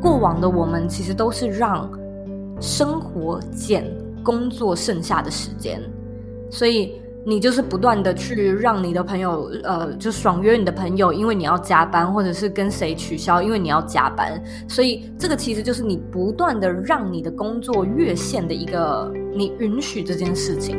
过往的我们其实都是让生活减工作剩下的时间，所以。你就是不断的去让你的朋友，呃，就爽约你的朋友，因为你要加班，或者是跟谁取消，因为你要加班。所以这个其实就是你不断的让你的工作越线的一个，你允许这件事情。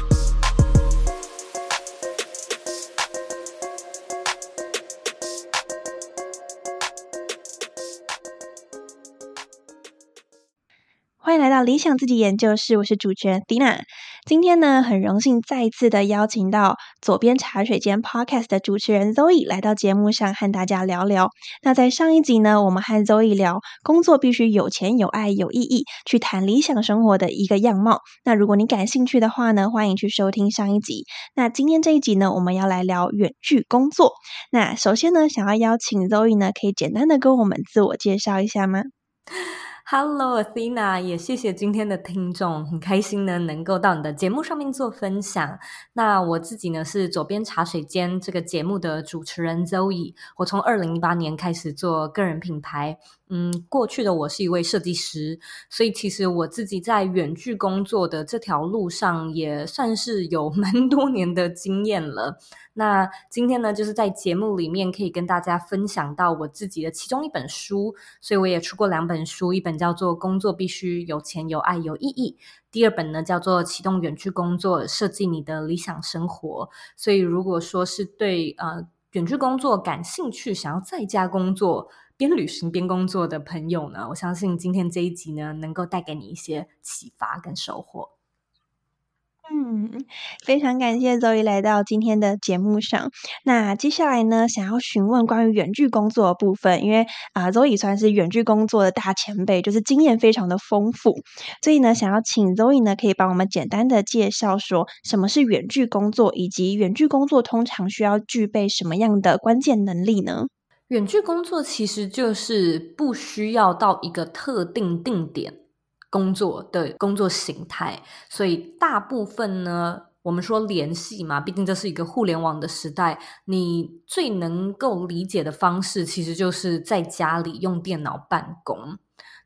理想自己研究室，我是主持人 Dina。今天呢，很荣幸再次的邀请到左边茶水间 Podcast 的主持人 Zoe 来到节目上和大家聊聊。那在上一集呢，我们和 Zoe 聊工作必须有钱、有爱、有意义，去谈理想生活的一个样貌。那如果你感兴趣的话呢，欢迎去收听上一集。那今天这一集呢，我们要来聊远距工作。那首先呢，想要邀请 Zoe 呢，可以简单的跟我们自我介绍一下吗？Hello Athena，也谢谢今天的听众，很开心呢能够到你的节目上面做分享。那我自己呢是左边茶水间这个节目的主持人 Zoe，我从二零一八年开始做个人品牌。嗯，过去的我是一位设计师，所以其实我自己在远距工作的这条路上也算是有 蛮多年的经验了。那今天呢，就是在节目里面可以跟大家分享到我自己的其中一本书，所以我也出过两本书，一本叫做《工作必须有钱、有爱、有意义》，第二本呢叫做《启动远距工作，设计你的理想生活》。所以如果说是对呃远距工作感兴趣，想要在家工作。边旅行边工作的朋友呢，我相信今天这一集呢，能够带给你一些启发跟收获。嗯，非常感谢周一来到今天的节目上。那接下来呢，想要询问关于远距工作的部分，因为啊，周以算是远距工作的大前辈，就是经验非常的丰富，所以呢，想要请周以呢，可以帮我们简单的介绍说什么是远距工作，以及远距工作通常需要具备什么样的关键能力呢？远距工作其实就是不需要到一个特定定点工作的工作形态，所以大部分呢，我们说联系嘛，毕竟这是一个互联网的时代，你最能够理解的方式，其实就是在家里用电脑办公。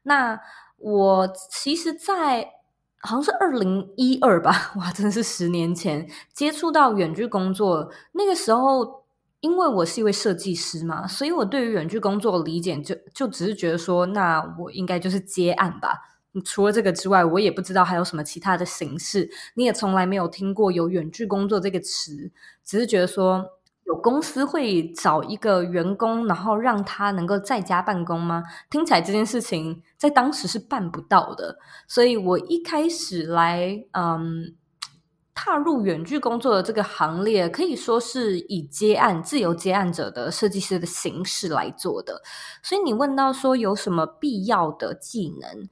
那我其实，在好像是二零一二吧，哇，真的是十年前接触到远距工作，那个时候。因为我是一位设计师嘛，所以我对于远距工作理解就就只是觉得说，那我应该就是接案吧。除了这个之外，我也不知道还有什么其他的形式。你也从来没有听过有远距工作这个词，只是觉得说有公司会找一个员工，然后让他能够在家办公吗？听起来这件事情在当时是办不到的。所以我一开始来，嗯。踏入远距工作的这个行列，可以说是以接案、自由接案者的设计师的形式来做的。所以你问到说有什么必要的技能，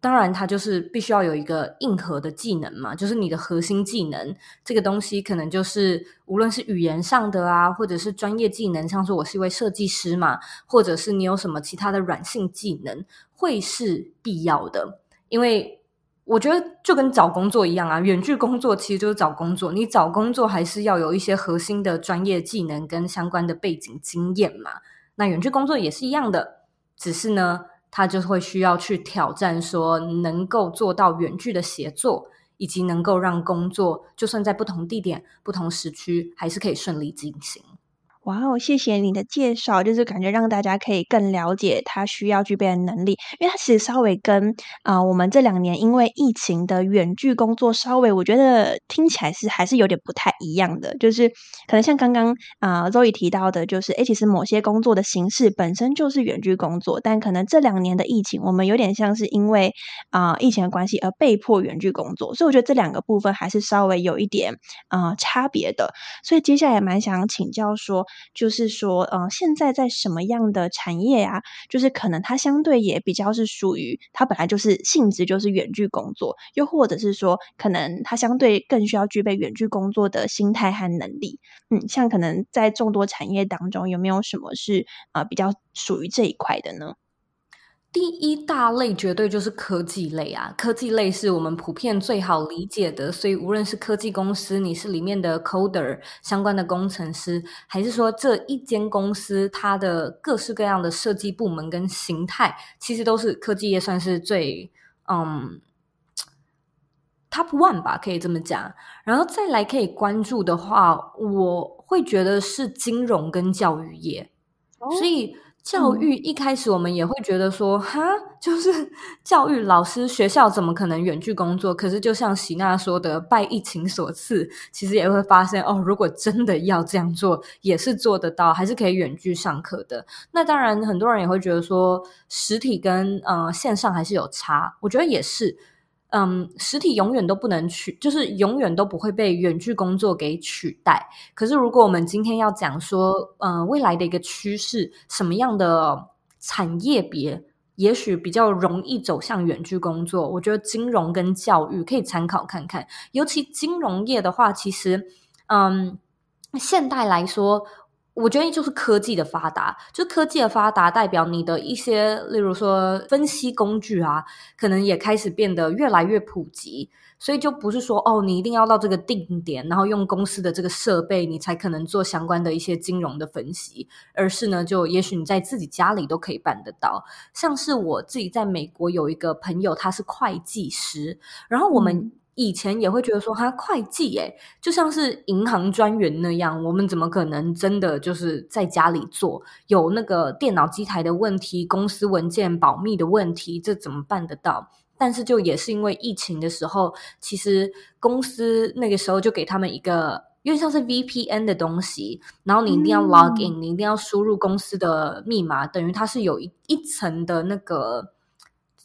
当然它就是必须要有一个硬核的技能嘛，就是你的核心技能。这个东西可能就是无论是语言上的啊，或者是专业技能，像说我是一位设计师嘛，或者是你有什么其他的软性技能，会是必要的，因为。我觉得就跟找工作一样啊，远距工作其实就是找工作。你找工作还是要有一些核心的专业技能跟相关的背景经验嘛。那远距工作也是一样的，只是呢，他就会需要去挑战说能够做到远距的协作，以及能够让工作就算在不同地点、不同时区，还是可以顺利进行。哇哦，谢谢你的介绍，就是感觉让大家可以更了解他需要具备的能力，因为他其实稍微跟啊我们这两年因为疫情的远距工作稍微，我觉得听起来是还是有点不太一样的，就是可能像刚刚啊周宇提到的，就是诶其实某些工作的形式本身就是远距工作，但可能这两年的疫情，我们有点像是因为啊疫情的关系而被迫远距工作，所以我觉得这两个部分还是稍微有一点啊差别的，所以接下来蛮想请教说。就是说，嗯，现在在什么样的产业啊？就是可能它相对也比较是属于它本来就是性质就是远距工作，又或者是说，可能它相对更需要具备远距工作的心态和能力。嗯，像可能在众多产业当中，有没有什么是啊比较属于这一块的呢？第一大类绝对就是科技类啊，科技类是我们普遍最好理解的，所以无论是科技公司，你是里面的 coder 相关的工程师，还是说这一间公司它的各式各样的设计部门跟形态，其实都是科技业算是最嗯 top one 吧，可以这么讲。然后再来可以关注的话，我会觉得是金融跟教育业，所以。教育一开始我们也会觉得说，哈，就是教育老师学校怎么可能远距工作？可是就像喜娜说的，拜疫情所赐，其实也会发现哦，如果真的要这样做，也是做得到，还是可以远距上课的。那当然，很多人也会觉得说，实体跟呃线上还是有差，我觉得也是。嗯，实体永远都不能取，就是永远都不会被远距工作给取代。可是，如果我们今天要讲说，嗯，未来的一个趋势，什么样的产业别也许比较容易走向远距工作？我觉得金融跟教育可以参考看看。尤其金融业的话，其实，嗯，现代来说。我觉得就是科技的发达，就科技的发达代表你的一些，例如说分析工具啊，可能也开始变得越来越普及。所以就不是说哦，你一定要到这个定点，然后用公司的这个设备，你才可能做相关的一些金融的分析，而是呢，就也许你在自己家里都可以办得到。像是我自己在美国有一个朋友，他是会计师，然后我们。以前也会觉得说，他会计诶就像是银行专员那样，我们怎么可能真的就是在家里做？有那个电脑机台的问题，公司文件保密的问题，这怎么办得到？但是就也是因为疫情的时候，其实公司那个时候就给他们一个，因为像是 VPN 的东西，然后你一定要 log in，你一定要输入公司的密码，等于它是有一一层的那个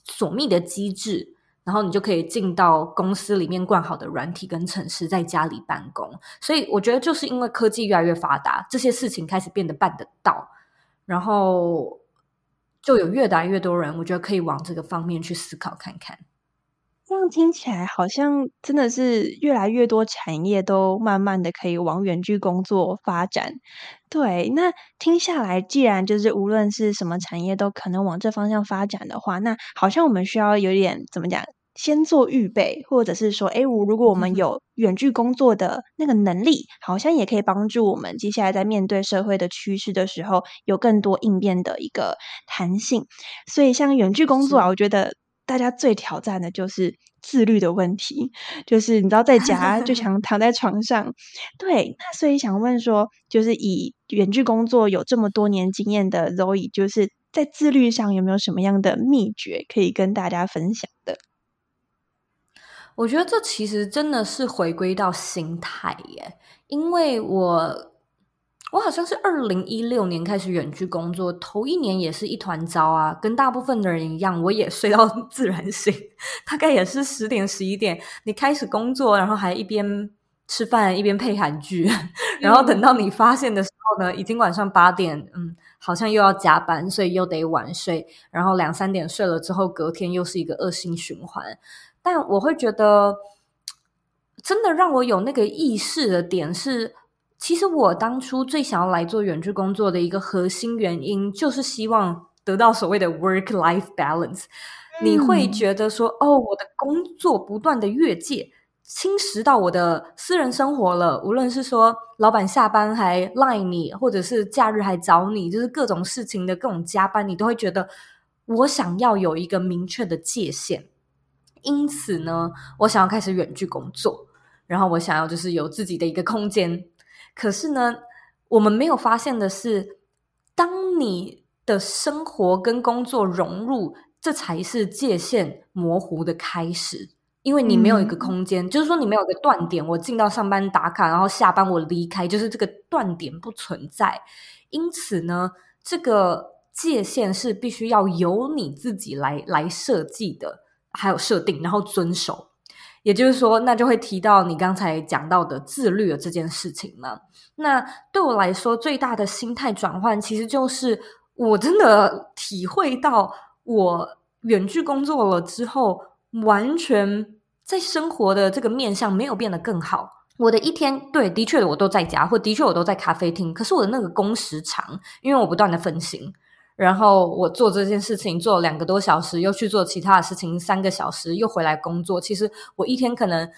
锁密的机制。然后你就可以进到公司里面灌好的软体跟城市，在家里办公。所以我觉得就是因为科技越来越发达，这些事情开始变得办得到，然后就有越来越多人，我觉得可以往这个方面去思考看看。这样听起来好像真的是越来越多产业都慢慢的可以往远距工作发展。对，那听下来，既然就是无论是什么产业都可能往这方向发展的话，那好像我们需要有点怎么讲？先做预备，或者是说，哎，我如果我们有远距工作的那个能力，好像也可以帮助我们接下来在面对社会的趋势的时候，有更多应变的一个弹性。所以，像远距工作啊，我觉得大家最挑战的就是自律的问题，就是你知道在家就想 躺在床上。对，那所以想问说，就是以远距工作有这么多年经验的 Zoe，就是在自律上有没有什么样的秘诀可以跟大家分享的？我觉得这其实真的是回归到心态耶，因为我我好像是二零一六年开始远距工作，头一年也是一团糟啊，跟大部分的人一样，我也睡到 自然醒，大概也是十点十一点，你开始工作，然后还一边吃饭一边配韩剧，然后等到你发现的时候呢，已经晚上八点，嗯，好像又要加班，所以又得晚睡，然后两三点睡了之后，隔天又是一个恶性循环。但我会觉得，真的让我有那个意识的点是，其实我当初最想要来做远距工作的一个核心原因，就是希望得到所谓的 work life balance。你会觉得说，哦，我的工作不断的越界，侵蚀到我的私人生活了。无论是说老板下班还赖你，或者是假日还找你，就是各种事情的各种加班，你都会觉得，我想要有一个明确的界限。因此呢，我想要开始远距工作，然后我想要就是有自己的一个空间。可是呢，我们没有发现的是，当你的生活跟工作融入，这才是界限模糊的开始。因为你没有一个空间，就是说你没有一个断点，我进到上班打卡，然后下班我离开，就是这个断点不存在。因此呢，这个界限是必须要由你自己来来设计的，还有设定，然后遵守。也就是说，那就会提到你刚才讲到的自律的这件事情嘛。那对我来说，最大的心态转换，其实就是我真的体会到，我远距工作了之后，完全。在生活的这个面向没有变得更好。我的一天，对，的确，我都在家，或的确我都在咖啡厅。可是我的那个工时长，因为我不断的分心，然后我做这件事情做两个多小时，又去做其他的事情三个小时，又回来工作。其实我一天可能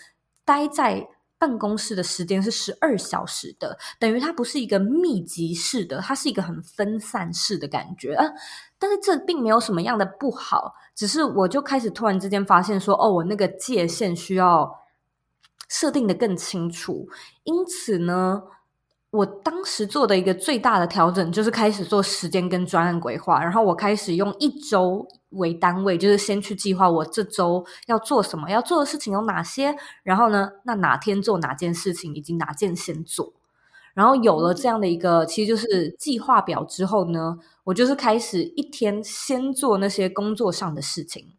待在办公室的时间是十二小时的，等于它不是一个密集式的，它是一个很分散式的感觉啊。但是这并没有什么样的不好，只是我就开始突然之间发现说，哦，我那个界限需要设定的更清楚。因此呢，我当时做的一个最大的调整就是开始做时间跟专案规划，然后我开始用一周为单位，就是先去计划我这周要做什么，要做的事情有哪些，然后呢，那哪天做哪件事情，以及哪件先做。然后有了这样的一个，其实就是计划表之后呢，我就是开始一天先做那些工作上的事情。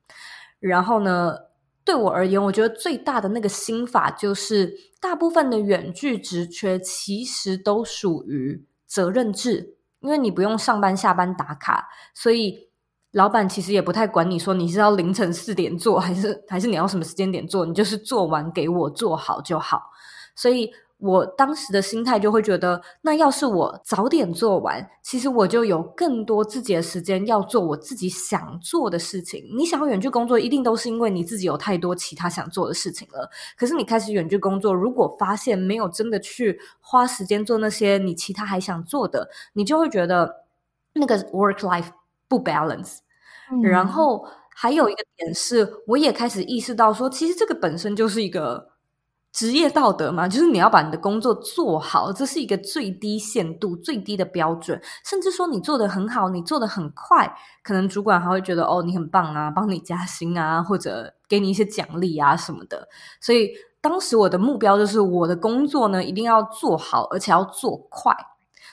然后呢，对我而言，我觉得最大的那个心法就是，大部分的远距职缺其实都属于责任制，因为你不用上班下班打卡，所以老板其实也不太管你说你是要凌晨四点做，还是还是你要什么时间点做，你就是做完给我做好就好，所以。我当时的心态就会觉得，那要是我早点做完，其实我就有更多自己的时间要做我自己想做的事情。你想要远距工作，一定都是因为你自己有太多其他想做的事情了。可是你开始远距工作，如果发现没有真的去花时间做那些你其他还想做的，你就会觉得那个 work life 不 balance。然后还有一个点是，我也开始意识到说，其实这个本身就是一个。职业道德嘛，就是你要把你的工作做好，这是一个最低限度、最低的标准。甚至说你做的很好，你做的很快，可能主管还会觉得哦，你很棒啊，帮你加薪啊，或者给你一些奖励啊什么的。所以当时我的目标就是，我的工作呢一定要做好，而且要做快。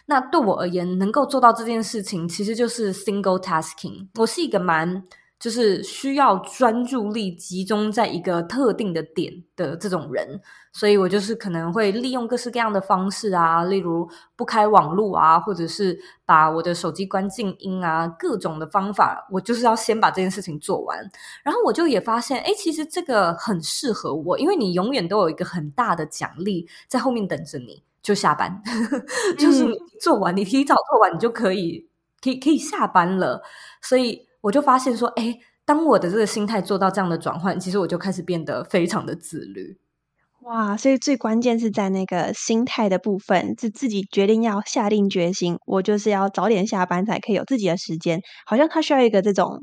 那对我而言，能够做到这件事情，其实就是 single tasking。我是一个蛮。就是需要专注力集中在一个特定的点的这种人，所以我就是可能会利用各式各样的方式啊，例如不开网络啊，或者是把我的手机关静音啊，各种的方法，我就是要先把这件事情做完。然后我就也发现，哎，其实这个很适合我，因为你永远都有一个很大的奖励在后面等着你，就下班，就是你做完，你提早做完，你就可以，可以可以下班了，所以。我就发现说，哎，当我的这个心态做到这样的转换，其实我就开始变得非常的自律。哇，所以最关键是在那个心态的部分，是自己决定要下定决心，我就是要早点下班才可以有自己的时间。好像他需要一个这种。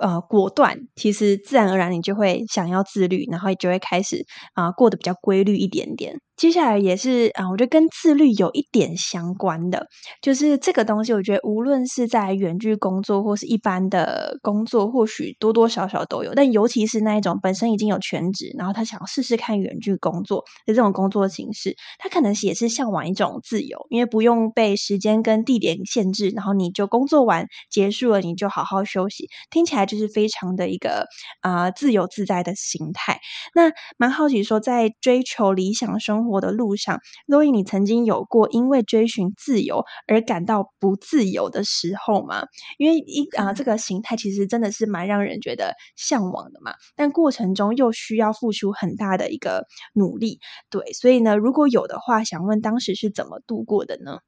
呃，果断，其实自然而然你就会想要自律，然后就会开始啊过得比较规律一点点。接下来也是啊，我觉得跟自律有一点相关的，就是这个东西，我觉得无论是在远距工作或是一般的工作，或许多多少少都有。但尤其是那一种本身已经有全职，然后他想试试看远距工作的这种工作形式，他可能也是向往一种自由，因为不用被时间跟地点限制，然后你就工作完结束了，你就好好休息。听起来。就是非常的一个啊自由自在的心态。那蛮好奇说，在追求理想生活的路上，洛伊，你曾经有过因为追寻自由而感到不自由的时候吗？因为一啊这个形态其实真的是蛮让人觉得向往的嘛，但过程中又需要付出很大的一个努力。对，所以呢，如果有的话，想问当时是怎么度过的呢？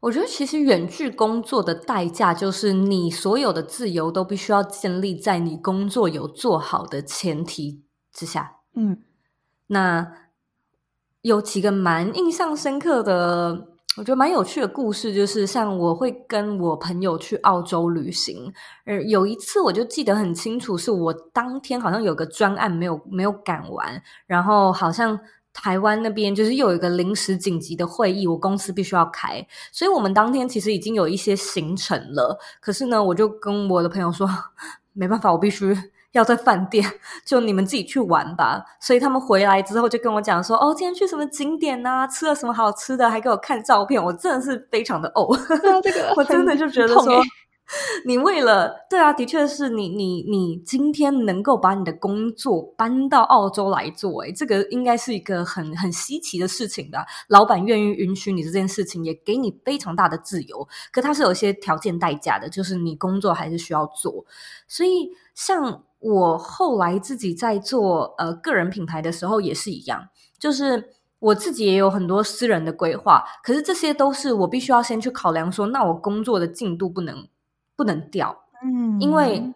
我觉得其实远距工作的代价就是你所有的自由都必须要建立在你工作有做好的前提之下。嗯，那有几个蛮印象深刻的，我觉得蛮有趣的故事，就是像我会跟我朋友去澳洲旅行，呃，有一次我就记得很清楚，是我当天好像有个专案没有没有赶完，然后好像。台湾那边就是又有一个临时紧急的会议，我公司必须要开，所以我们当天其实已经有一些行程了。可是呢，我就跟我的朋友说，没办法，我必须要在饭店，就你们自己去玩吧。所以他们回来之后就跟我讲说，哦，今天去什么景点呐，吃了什么好吃的，还给我看照片，我真的是非常的哦，这个我真的就觉得说。你为了对啊，的确是你你你今天能够把你的工作搬到澳洲来做，诶这个应该是一个很很稀奇的事情吧？老板愿意允许你这件事情，也给你非常大的自由，可它是有一些条件代价的，就是你工作还是需要做。所以，像我后来自己在做呃个人品牌的时候也是一样，就是我自己也有很多私人的规划，可是这些都是我必须要先去考量，说那我工作的进度不能。不能掉，嗯，因为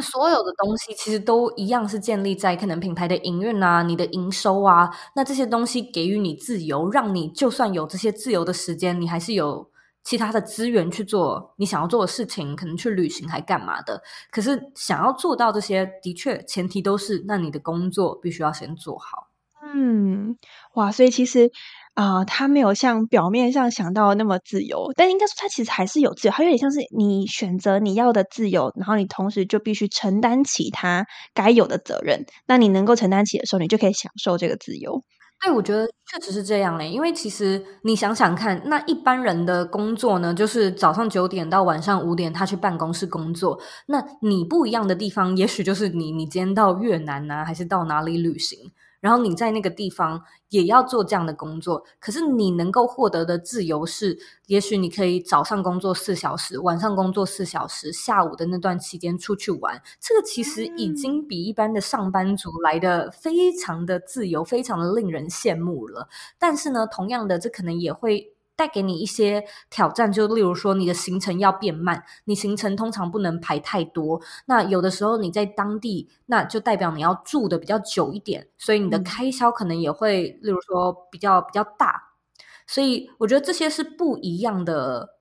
所有的东西其实都一样，是建立在可能品牌的营运啊、你的营收啊，那这些东西给予你自由，让你就算有这些自由的时间，你还是有其他的资源去做你想要做的事情，可能去旅行还干嘛的。可是想要做到这些，的确前提都是，那你的工作必须要先做好。嗯，哇，所以其实。啊，他没有像表面上想到那么自由，但应该说他其实还是有自由，他有点像是你选择你要的自由，然后你同时就必须承担起他该有的责任。那你能够承担起的时候，你就可以享受这个自由。对，我觉得确实是这样嘞。因为其实你想想看，那一般人的工作呢，就是早上九点到晚上五点，他去办公室工作。那你不一样的地方，也许就是你，你今天到越南呢，还是到哪里旅行？然后你在那个地方也要做这样的工作，可是你能够获得的自由是，也许你可以早上工作四小时，晚上工作四小时，下午的那段期间出去玩。这个其实已经比一般的上班族来的非常的自由，非常的令人羡慕了。但是呢，同样的，这可能也会。带给你一些挑战，就例如说你的行程要变慢，你行程通常不能排太多。那有的时候你在当地，那就代表你要住的比较久一点，所以你的开销可能也会，例如说比较比较大。所以我觉得这些是不一样的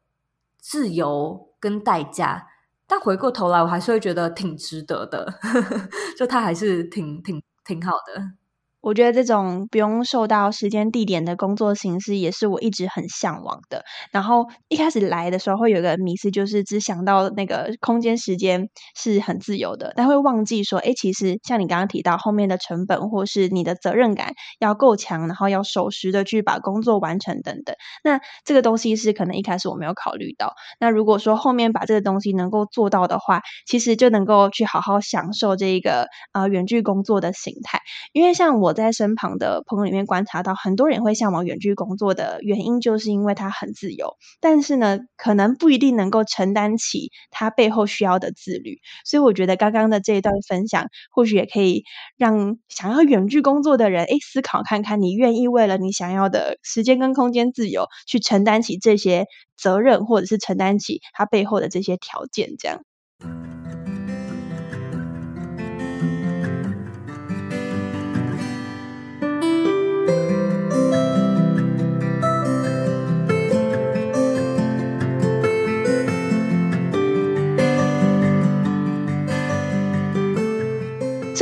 自由跟代价，但回过头来，我还是会觉得挺值得的，就它还是挺挺挺好的。我觉得这种不用受到时间地点的工作形式，也是我一直很向往的。然后一开始来的时候，会有个迷思，就是只想到那个空间时间是很自由的，但会忘记说，哎，其实像你刚刚提到后面的成本，或是你的责任感要够强，然后要守时的去把工作完成等等。那这个东西是可能一开始我没有考虑到。那如果说后面把这个东西能够做到的话，其实就能够去好好享受这一个呃远距工作的形态。因为像我。我在身旁的朋友里面观察到，很多人会向往远距工作的原因，就是因为他很自由，但是呢，可能不一定能够承担起他背后需要的自律。所以，我觉得刚刚的这一段分享，或许也可以让想要远距工作的人，诶思考看看，你愿意为了你想要的时间跟空间自由，去承担起这些责任，或者是承担起他背后的这些条件，这样。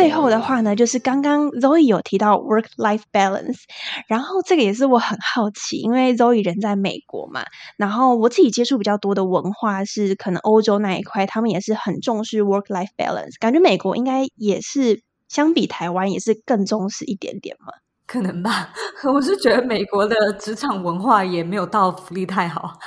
最后的话呢，就是刚刚 Zoe 有提到 work life balance，然后这个也是我很好奇，因为 Zoe 人在美国嘛，然后我自己接触比较多的文化是可能欧洲那一块，他们也是很重视 work life balance，感觉美国应该也是相比台湾也是更重视一点点嘛，可能吧，我是觉得美国的职场文化也没有到福利太好。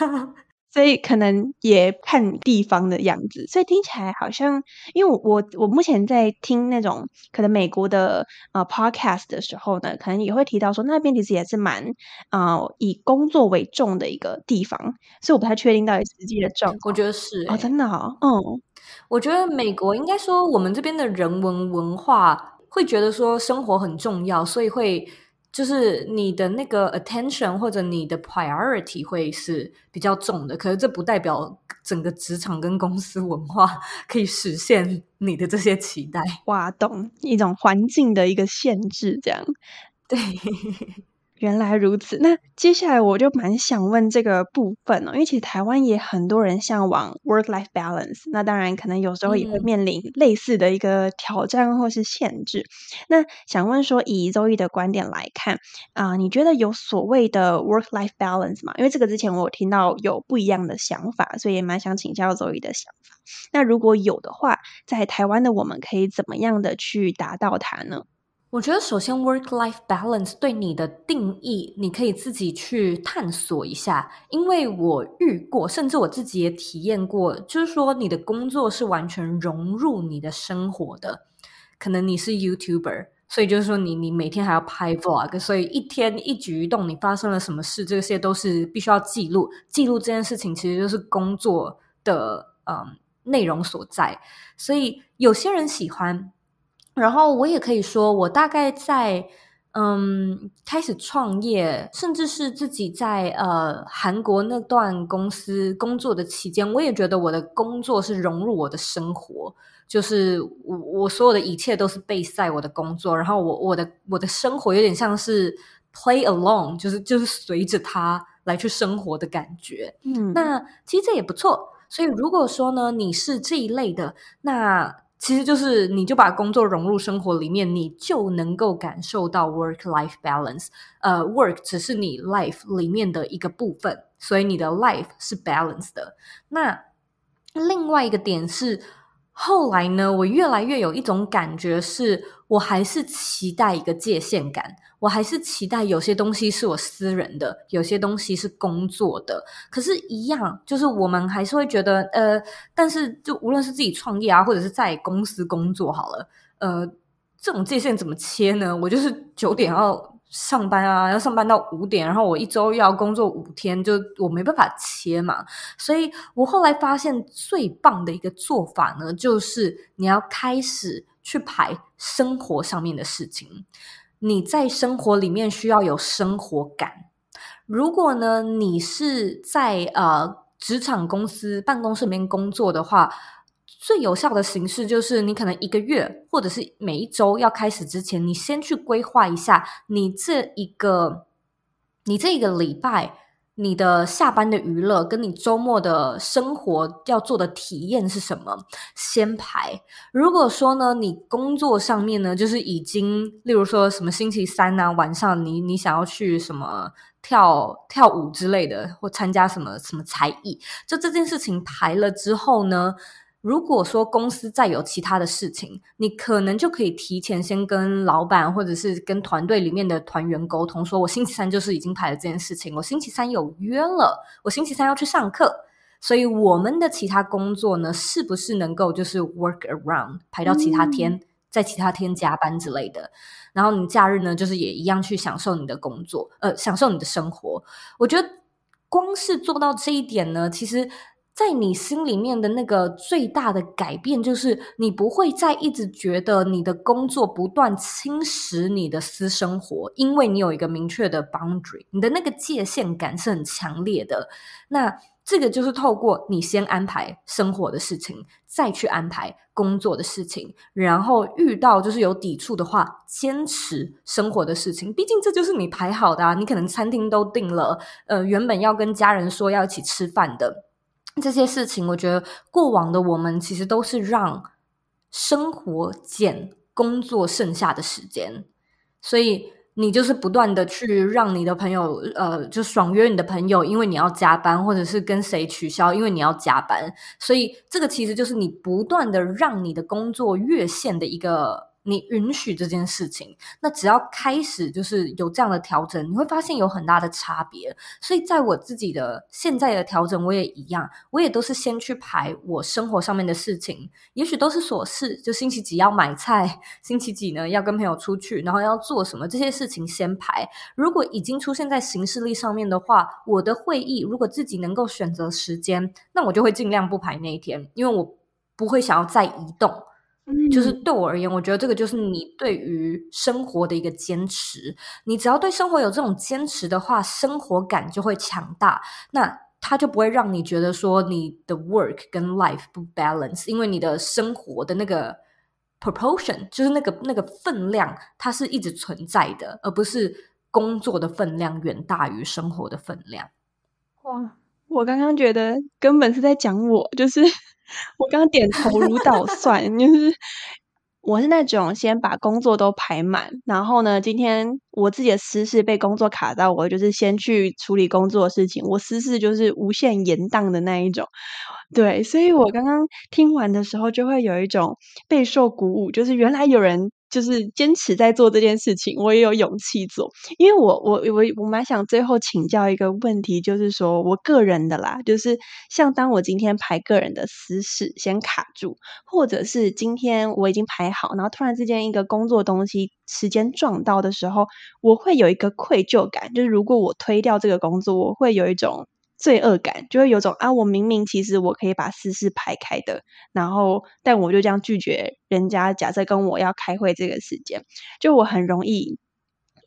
所以可能也看地方的样子，所以听起来好像，因为我我我目前在听那种可能美国的呃 podcast 的时候呢，可能也会提到说那边其实也是蛮啊以工作为重的一个地方，所以我不太确定到底实际的状况。我觉得是哦，真的哦，嗯，我觉得美国应该说我们这边的人文文化会觉得说生活很重要，所以会。就是你的那个 attention 或者你的 priority 会是比较重的，可是这不代表整个职场跟公司文化 可以实现你的这些期待。哇，懂一种环境的一个限制，这样对。原来如此，那接下来我就蛮想问这个部分哦，因为其实台湾也很多人向往 work-life balance，那当然可能有时候也会面临类似的一个挑战或是限制。那想问说，以周易的观点来看啊，你觉得有所谓的 work-life balance 吗？因为这个之前我有听到有不一样的想法，所以也蛮想请教周易的想法。那如果有的话，在台湾的我们可以怎么样的去达到它呢？我觉得首先，work-life balance 对你的定义，你可以自己去探索一下。因为我遇过，甚至我自己也体验过，就是说你的工作是完全融入你的生活的。可能你是 YouTuber，所以就是说你你每天还要拍 vlog，所以一天一举一动，你发生了什么事，这些都是必须要记录。记录这件事情，其实就是工作的嗯内容所在。所以有些人喜欢。然后我也可以说，我大概在嗯开始创业，甚至是自己在呃韩国那段公司工作的期间，我也觉得我的工作是融入我的生活，就是我我所有的一切都是备赛我的工作，然后我我的我的生活有点像是 play along，就是就是随着他来去生活的感觉。嗯，那其实这也不错。所以如果说呢，你是这一类的，那。其实就是，你就把工作融入生活里面，你就能够感受到 work-life balance。呃，work 只是你 life 里面的一个部分，所以你的 life 是 balance 的。那另外一个点是。后来呢，我越来越有一种感觉，是我还是期待一个界限感，我还是期待有些东西是我私人的，有些东西是工作的。可是，一样就是我们还是会觉得，呃，但是就无论是自己创业啊，或者是在公司工作好了，呃，这种界限怎么切呢？我就是九点要。上班啊，要上班到五点，然后我一周要工作五天，就我没办法切嘛。所以我后来发现最棒的一个做法呢，就是你要开始去排生活上面的事情。你在生活里面需要有生活感。如果呢，你是在呃职场公司办公室里面工作的话。最有效的形式就是，你可能一个月或者是每一周要开始之前，你先去规划一下，你这一个你这一个礼拜你的下班的娱乐跟你周末的生活要做的体验是什么，先排。如果说呢，你工作上面呢，就是已经，例如说什么星期三呢晚上，你你想要去什么跳跳舞之类的，或参加什么什么才艺，就这件事情排了之后呢？如果说公司再有其他的事情，你可能就可以提前先跟老板或者是跟团队里面的团员沟通，说我星期三就是已经排了这件事情，我星期三有约了，我星期三要去上课，所以我们的其他工作呢，是不是能够就是 work around 排到其他天，在其他天加班之类的？然后你假日呢，就是也一样去享受你的工作，呃，享受你的生活。我觉得光是做到这一点呢，其实。在你心里面的那个最大的改变，就是你不会再一直觉得你的工作不断侵蚀你的私生活，因为你有一个明确的 boundary，你的那个界限感是很强烈的。那这个就是透过你先安排生活的事情，再去安排工作的事情，然后遇到就是有抵触的话，坚持生活的事情。毕竟这就是你排好的啊，你可能餐厅都订了，呃，原本要跟家人说要一起吃饭的。这些事情，我觉得过往的我们其实都是让生活减工作剩下的时间，所以你就是不断的去让你的朋友，呃，就爽约你的朋友，因为你要加班，或者是跟谁取消，因为你要加班，所以这个其实就是你不断的让你的工作越线的一个。你允许这件事情，那只要开始就是有这样的调整，你会发现有很大的差别。所以在我自己的现在的调整，我也一样，我也都是先去排我生活上面的事情，也许都是琐事，就星期几要买菜，星期几呢要跟朋友出去，然后要做什么这些事情先排。如果已经出现在行事历上面的话，我的会议如果自己能够选择时间，那我就会尽量不排那一天，因为我不会想要再移动。就是对我而言，我觉得这个就是你对于生活的一个坚持。你只要对生活有这种坚持的话，生活感就会强大。那它就不会让你觉得说你的 work 跟 life 不 balance，因为你的生活的那个 proportion 就是那个那个分量，它是一直存在的，而不是工作的分量远大于生活的分量。哇，我刚刚觉得根本是在讲我，就是我刚刚点头如捣蒜，就是我是那种先把工作都排满，然后呢，今天我自己的私事被工作卡到，我就是先去处理工作的事情，我私事就是无限延宕的那一种。对，所以我刚刚听完的时候，就会有一种备受鼓舞，就是原来有人。就是坚持在做这件事情，我也有勇气做，因为我我我我蛮想最后请教一个问题，就是说我个人的啦，就是像当我今天排个人的私事先卡住，或者是今天我已经排好，然后突然之间一个工作东西时间撞到的时候，我会有一个愧疚感，就是如果我推掉这个工作，我会有一种。罪恶感就会有种啊，我明明其实我可以把私事排开的，然后但我就这样拒绝人家。假设跟我要开会这个时间，就我很容易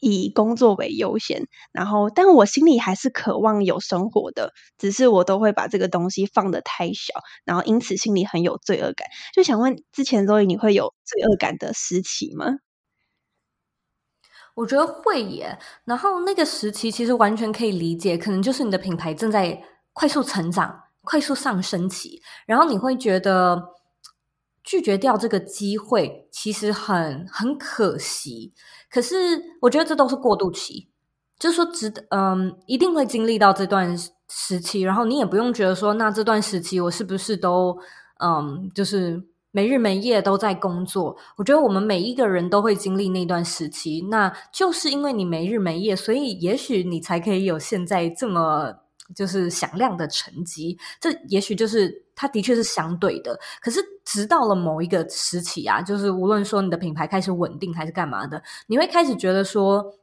以工作为优先，然后但我心里还是渴望有生活的，只是我都会把这个东西放的太小，然后因此心里很有罪恶感。就想问，之前周以你会有罪恶感的时期吗？我觉得会耶，然后那个时期其实完全可以理解，可能就是你的品牌正在快速成长、快速上升期，然后你会觉得拒绝掉这个机会其实很很可惜。可是我觉得这都是过渡期，就是说值得，嗯，一定会经历到这段时期，然后你也不用觉得说，那这段时期我是不是都，嗯，就是。没日没夜都在工作，我觉得我们每一个人都会经历那段时期。那就是因为你没日没夜，所以也许你才可以有现在这么就是响亮的成绩。这也许就是它的确是相对的。可是直到了某一个时期啊，就是无论说你的品牌开始稳定还是干嘛的，你会开始觉得说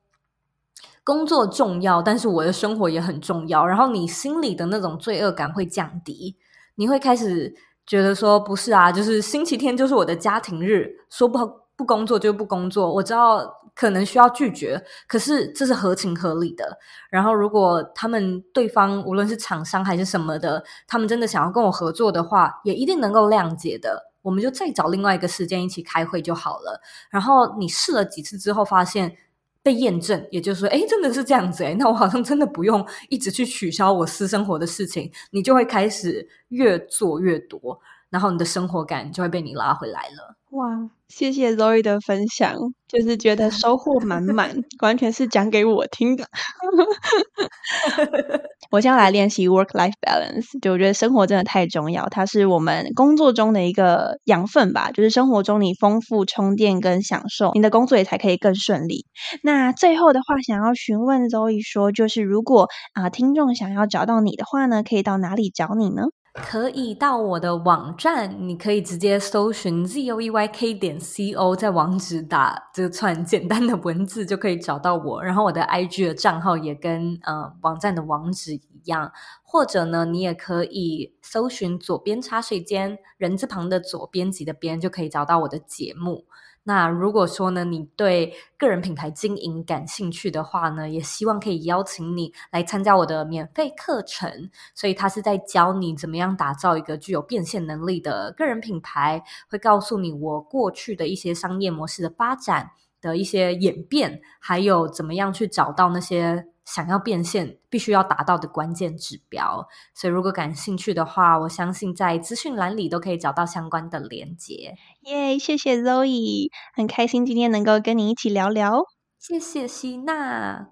工作重要，但是我的生活也很重要。然后你心里的那种罪恶感会降低，你会开始。觉得说不是啊，就是星期天就是我的家庭日，说不不工作就不工作。我知道可能需要拒绝，可是这是合情合理的。然后如果他们对方无论是厂商还是什么的，他们真的想要跟我合作的话，也一定能够谅解的。我们就再找另外一个时间一起开会就好了。然后你试了几次之后，发现。被验证，也就是说，哎，真的是这样子哎，那我好像真的不用一直去取消我私生活的事情，你就会开始越做越多，然后你的生活感就会被你拉回来了。哇，谢谢 Zoe 的分享，就是觉得收获满满，完全是讲给我听的。我将来练习 work life balance，就我觉得生活真的太重要，它是我们工作中的一个养分吧。就是生活中你丰富充电跟享受，你的工作也才可以更顺利。那最后的话，想要询问周易说，就是如果啊听众想要找到你的话呢，可以到哪里找你呢？可以到我的网站，你可以直接搜寻 z o e y k 点 c o，在网址打这串简单的文字就可以找到我。然后我的 i g 的账号也跟呃网站的网址一样，或者呢，你也可以搜寻左边茶水间人字旁的左编辑的边，就可以找到我的节目。那如果说呢，你对个人品牌经营感兴趣的话呢，也希望可以邀请你来参加我的免费课程。所以他是在教你怎么样打造一个具有变现能力的个人品牌，会告诉你我过去的一些商业模式的发展的一些演变，还有怎么样去找到那些。想要变现，必须要达到的关键指标。所以，如果感兴趣的话，我相信在资讯栏里都可以找到相关的连接。耶，谢谢 Zoe，很开心今天能够跟你一起聊聊。谢谢希娜。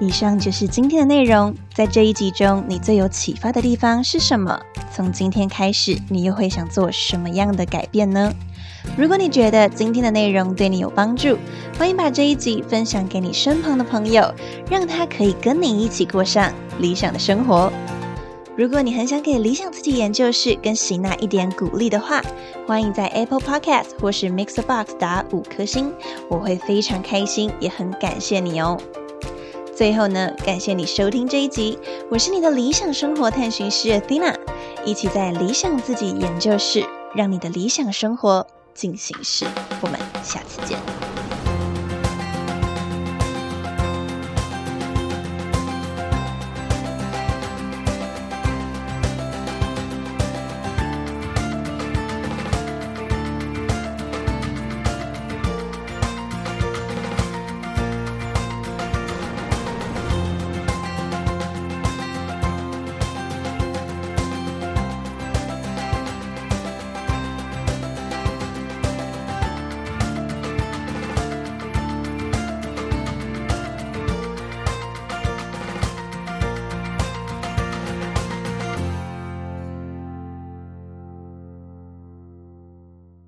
以上就是今天的内容。在这一集中，你最有启发的地方是什么？从今天开始，你又会想做什么样的改变呢？如果你觉得今天的内容对你有帮助，欢迎把这一集分享给你身旁的朋友，让他可以跟你一起过上理想的生活。如果你很想给理想自己研究室跟喜娜一点鼓励的话，欢迎在 Apple Podcast 或是 Mixbox 打五颗星，我会非常开心，也很感谢你哦。最后呢，感谢你收听这一集，我是你的理想生活探寻师 Athena，一起在理想自己研究室，让你的理想生活。进行式，我们下次见。